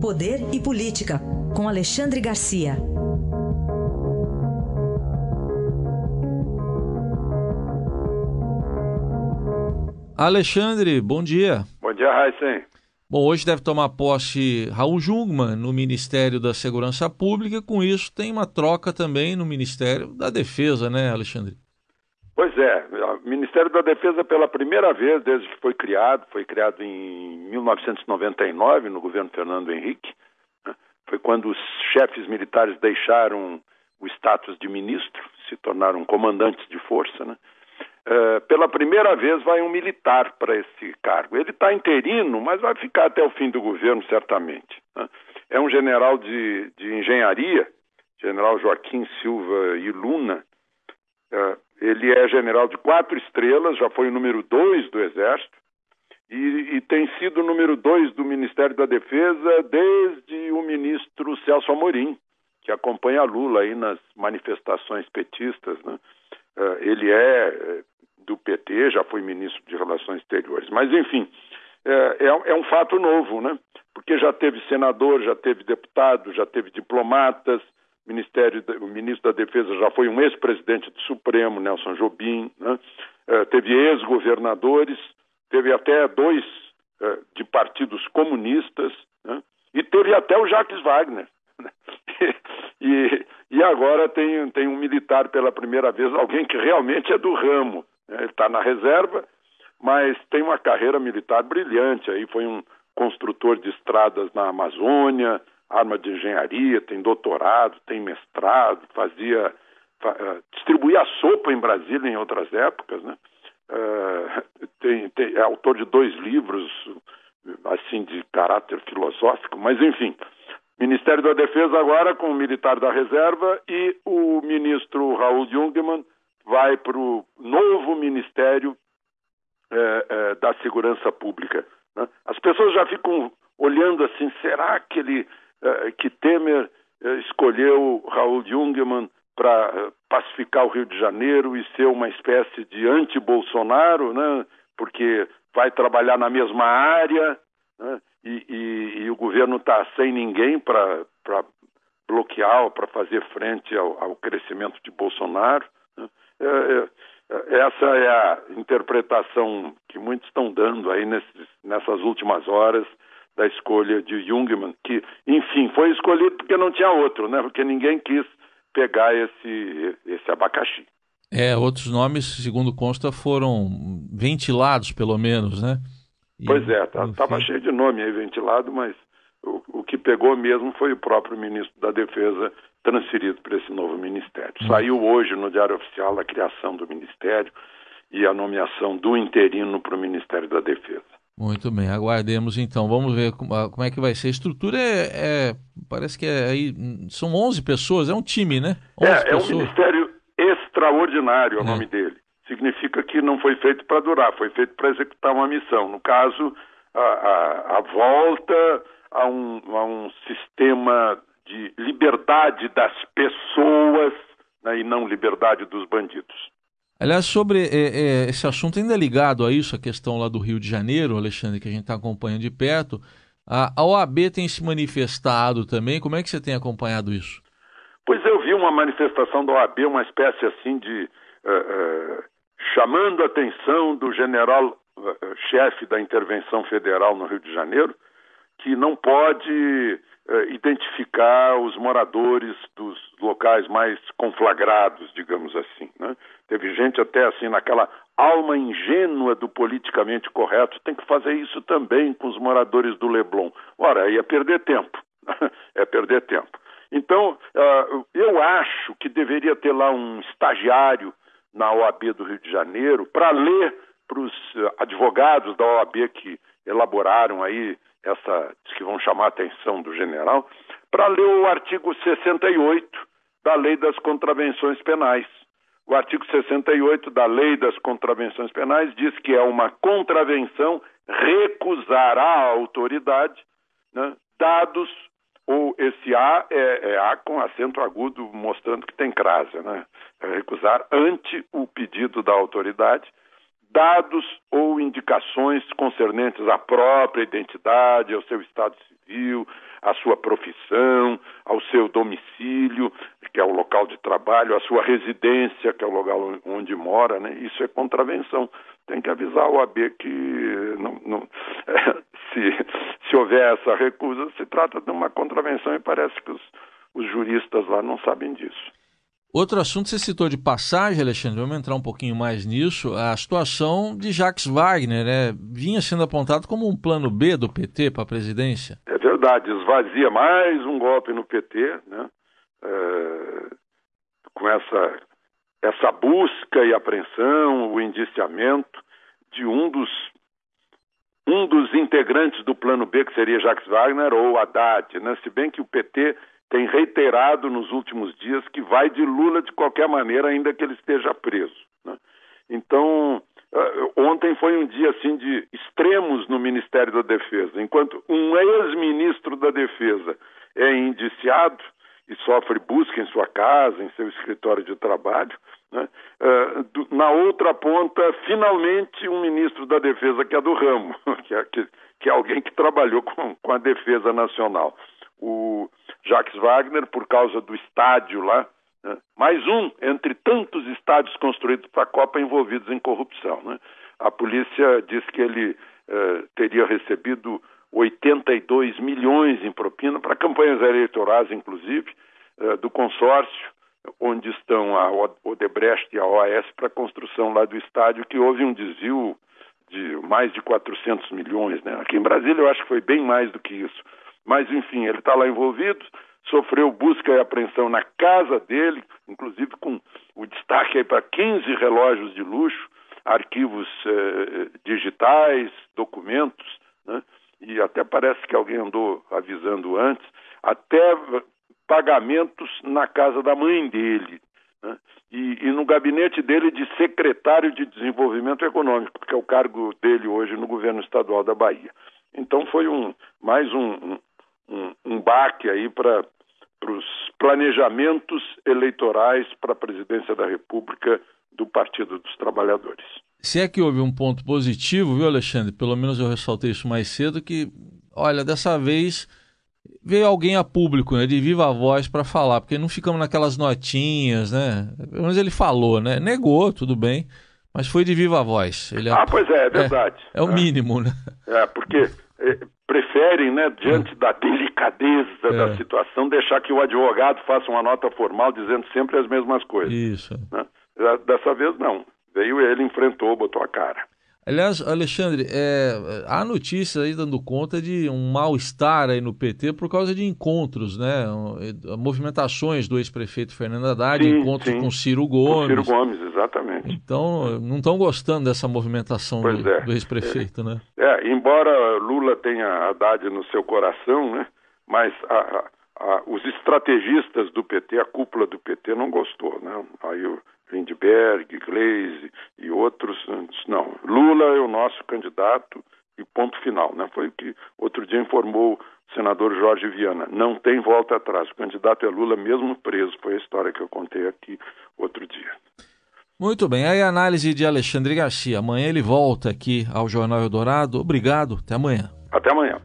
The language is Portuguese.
Poder e Política, com Alexandre Garcia. Alexandre, bom dia. Bom dia, Raíssen. Bom, hoje deve tomar posse Raul Jungmann no Ministério da Segurança Pública. Com isso, tem uma troca também no Ministério da Defesa, né, Alexandre? Pois é, o Ministério da Defesa, pela primeira vez desde que foi criado, foi criado em 1999, no governo Fernando Henrique, né? foi quando os chefes militares deixaram o status de ministro, se tornaram comandantes de força, né? Uh, pela primeira vez vai um militar para esse cargo. Ele está interino, mas vai ficar até o fim do governo, certamente. Né? É um general de, de engenharia, general Joaquim Silva e Luna, ele é general de quatro estrelas, já foi o número dois do Exército e, e tem sido o número dois do Ministério da Defesa desde o ministro Celso Amorim, que acompanha Lula aí nas manifestações petistas. Né? Uh, ele é eh, do PT, já foi ministro de Relações Exteriores. Mas, enfim, é, é, é, um fato novo, né? Porque já teve senador, já teve deputado, já teve diplomatas, Ministério, o ministro da Defesa já foi um ex-presidente do Supremo, Nelson Jobim, né? uh, teve ex-governadores, teve até dois uh, de partidos comunistas, né? e teve até o Jacques Wagner. Né? e, e agora tem, tem um militar pela primeira vez, alguém que realmente é do ramo. Né? Ele está na reserva, mas tem uma carreira militar brilhante. Aí foi um construtor de estradas na Amazônia, arma de engenharia, tem doutorado, tem mestrado, fazia uh, distribuía sopa em Brasília em outras épocas, né? Uh, tem, tem, é autor de dois livros assim de caráter filosófico, mas enfim, Ministério da Defesa agora com o militar da reserva e o ministro Raul Jungmann vai para o novo Ministério eh, eh, da Segurança Pública. Né? As pessoas já ficam olhando assim, será que ele eh, que Temer eh, escolheu Raul Jungmann para eh, pacificar o Rio de Janeiro e ser uma espécie de anti-Bolsonaro, né? porque vai trabalhar na mesma área né? e, e, e, o governo está sem ninguém para bloquear, para fazer frente ao, ao, crescimento de Bolsonaro. Né? É, é, essa é a interpretação que muitos estão dando aí nesses, nessas últimas horas da escolha de Jungmann, que, enfim, foi escolhido porque não tinha outro, né? Porque ninguém quis pegar esse, esse abacaxi. É, outros nomes, segundo consta, foram ventilados, pelo menos, né? E, pois é, estava tá, cheio de nome aí ventilado, mas o, o, que pegou mesmo foi o próprio ministro da Defesa transferido para esse novo ministério. Hum. Saiu hoje no Diário Oficial a criação do ministério e a nomeação do interino para o Ministério da Defesa. Muito bem, aguardemos então. Vamos ver como, como é que vai ser. A estrutura é, é, parece que é aí são 11 pessoas, é um time, né? É, é um ministério extraordinário, é o nome dele. Significa que não foi feito para durar, foi feito para executar uma missão. No caso, a, a, a volta a um, a um sistema de liberdade das pessoas né, e não liberdade dos bandidos. Aliás, sobre é, é, esse assunto ainda ligado a isso, a questão lá do Rio de Janeiro, Alexandre, que a gente está acompanhando de perto, a, OAB tem se manifestado também. Como é que você tem acompanhado isso? Pois eu vi uma manifestação da OAB, uma espécie assim de uh, uh, chamando a atenção do general uh, chefe da intervenção federal no Rio de Janeiro, que não pode identificar os moradores dos locais mais conflagrados, digamos assim. Né? Teve gente até assim naquela alma ingênua do politicamente correto, tem que fazer isso também com os moradores do Leblon. Ora, aí é perder tempo. é perder tempo. Então, uh, eu acho que deveria ter lá um estagiário na OAB do Rio de Janeiro para ler para os advogados da OAB que elaboraram aí essa, que vão chamar a atenção do general, para ler o artigo 68 da Lei das Contravenções Penais. O artigo 68 da Lei das Contravenções Penais diz que é uma contravenção recusar à autoridade né, dados, ou esse A é, é, A com acento agudo mostrando que tem crase, né? É recusar ante o pedido da autoridade dados ou indicações concernentes à própria identidade, ao seu estado civil, à sua profissão, ao seu domicílio, que é o local de trabalho, à sua residência, que é o local onde mora, né? Isso é contravenção. Tem que avisar o AB que não, não, se, se houver essa recusa, se trata de uma contravenção e parece que os, os juristas lá não sabem disso. Outro assunto você citou de passagem, Alexandre, vamos entrar um pouquinho mais nisso. A situação de Jacques Wagner, né? Vinha sendo apontado como um plano B do PT para a presidência. É verdade, esvazia mais um golpe no PT, né? É, com essa, essa busca e apreensão, o indiciamento de um dos um dos integrantes do plano B, que seria Jacques Wagner ou Haddad, né? Se bem que o PT tem reiterado nos últimos dias que vai de Lula de qualquer maneira, ainda que ele esteja preso. Né? Então, eh, ontem foi um dia assim de extremos no Ministério da Defesa. Enquanto um ex-ministro da Defesa é indiciado e sofre busca em sua casa, em seu escritório de trabalho, né? uh, na outra ponta, finalmente, um ministro da Defesa que é do ramo, que é, que, que é alguém que trabalhou com, com a Defesa Nacional. O, Jacques Wagner por causa do estádio lá, né? mais um entre tantos estádios construídos para a Copa envolvidos em corrupção. Né? A polícia diz que ele eh, teria recebido 82 milhões em propina para campanhas eleitorais, inclusive, eh, do consórcio onde estão a Odebrecht e a OAS para a construção lá do estádio, que houve um desvio de mais de 400 milhões. Né? Aqui em Brasília eu acho que foi bem mais do que isso. Mas, enfim, ele está lá envolvido, sofreu busca e apreensão na casa dele, inclusive com o destaque para 15 relógios de luxo, arquivos eh, digitais, documentos, né? e até parece que alguém andou avisando antes, até pagamentos na casa da mãe dele. Né? E, e, no gabinete dele de secretário de Desenvolvimento Econômico, que é o cargo dele hoje no governo estadual da Bahia. Então foi um mais um, um, um baque aí para os planejamentos eleitorais para a presidência da República do Partido dos Trabalhadores. Se é que houve um ponto positivo, viu, Alexandre? Pelo menos eu ressaltei isso mais cedo, que, olha, dessa vez veio alguém a público, né, de viva voz para falar, porque não ficamos naquelas notinhas, né? Pelo menos ele falou, né? Negou, tudo bem, mas foi de viva voz. Ele ah, pois é, é verdade. É, é o mínimo, né? É, porque é, preferem, né, diante da delicadeza é. da situação, deixar que o advogado faça uma nota formal dizendo sempre as mesmas coisas. Isso. Né? Dessa vez não. Veio ele, enfrentou, botou a cara. Aliás, Alexandre, é, há notícias aí dando conta de um mal-estar aí no PT por causa de encontros, né? Movimentações do ex-prefeito Fernando Haddad, sim, encontros sim. com Ciro Gomes. Com Ciro Gomes, exatamente. Então, não estão gostando dessa movimentação do, é. do ex-prefeito, é. né? É, embora Lula tenha Haddad no seu coração, né? Mas a, a, os estrategistas do PT, a cúpula do PT não gostou, né? Aí o Lindbergh, Gleisi e outros, não, Lula é o nosso candidato e ponto final, né? Foi o que outro dia informou o senador Jorge Viana. Não tem volta atrás. O candidato é Lula mesmo preso. Foi a história que eu contei aqui outro dia. Muito bem, aí a análise de Alexandre Garcia. Amanhã ele volta aqui ao Jornal Eldorado. Obrigado, até amanhã. Até amanhã.